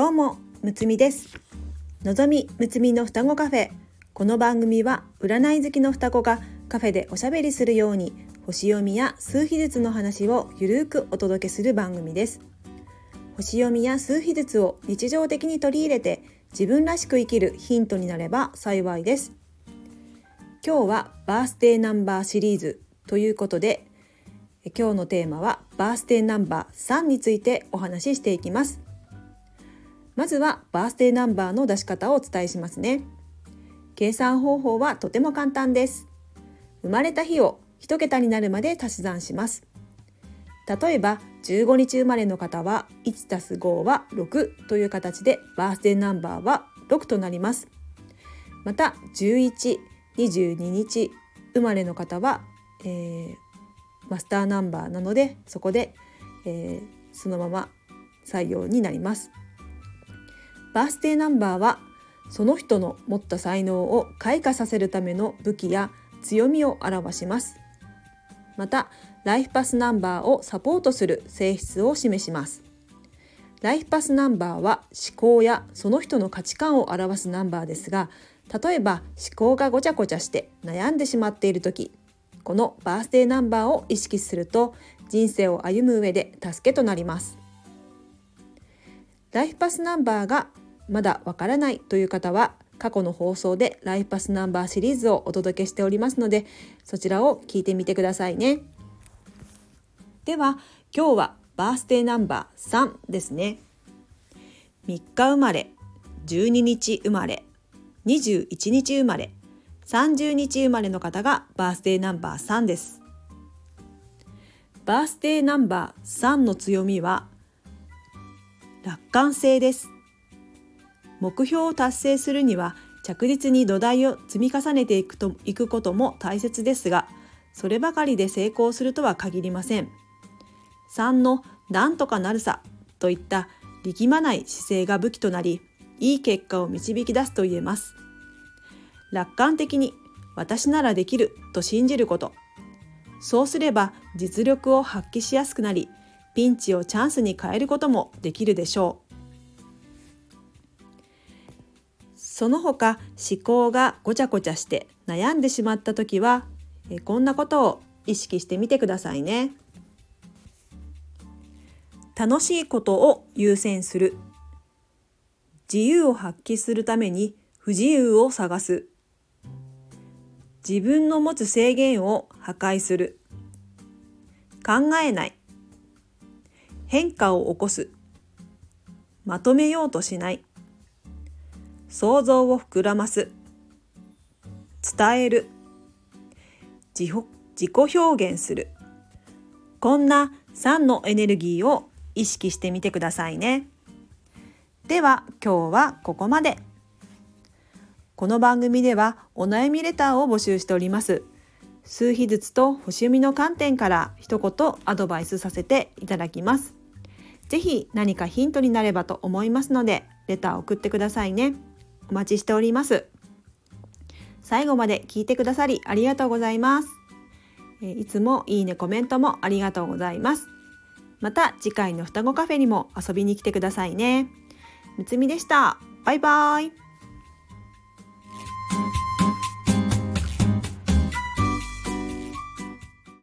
どうもむつみです。のぞみむつみの双子カフェ。この番組は占い好きの双子がカフェでおしゃべりするように星読みや数秘術の話をゆるくお届けする番組です。星読みや数秘術を日常的に取り入れて自分らしく生きるヒントになれば幸いです。今日はバースデーナンバーシリーズということで今日のテーマはバースデーナンバー3についてお話ししていきます。まずはバースデーナンバーの出し方をお伝えしますね。計算方法はとても簡単です。生まれた日を1桁になるまで足し算します。例えば15日生まれの方は 1+5 は6という形でバースデーナンバーは6となります。また11、22日生まれの方は、えー、マスターナンバーなのでそこで、えー、そのまま採用になります。バースデーナンバーはその人の持った才能を開花させるための武器や強みを表します。またライフパスナンバーをサポートする性質を示します。ライフパスナンバーは思考やその人の価値観を表すナンバーですが例えば思考がごちゃごちゃして悩んでしまっている時このバースデーナンバーを意識すると人生を歩む上で助けとなります。ライフパスナンバーがまだわからないという方は過去の放送でライフパスナンバーシリーズをお届けしておりますのでそちらを聞いてみてくださいねでは今日はバースデーナンバー3ですね3日生まれ12日生まれ21日生まれ30日生まれの方がバースデーナンバー3です。バースデーナンバー3の強みは楽観性です。目標を達成するには着実に土台を積み重ねていくといくことも大切ですが、そればかりで成功するとは限りません。3のなんとかなるさといった力まない姿勢が武器となり、いい結果を導き出すと言えます。楽観的に私ならできると信じることそうすれば実力を発揮しやすくなりピンチをチャンスに変えることもできるでしょうその他思考がごちゃごちゃして悩んでしまった時はこんなことを意識してみてくださいね。楽しいことを優先する。自由を発揮するために不自由を探す。自分の持つ制限を破壊する。考えない。変化を起こす。まとめようとしない。想像を膨らます伝える自己表現するこんな3のエネルギーを意識してみてくださいねでは今日はここまで。この番組ではお悩みレターを募集しております。数秘術と星読みの観点から一言アドバイスさせていただきます。ぜひ何かヒントになればと思いますので、レターを送ってくださいね。お待ちしております。最後まで聞いてくださりありがとうございます。いつもいいねコメントもありがとうございます。また次回の双子カフェにも遊びに来てくださいね。むつみでした。バイバーイ。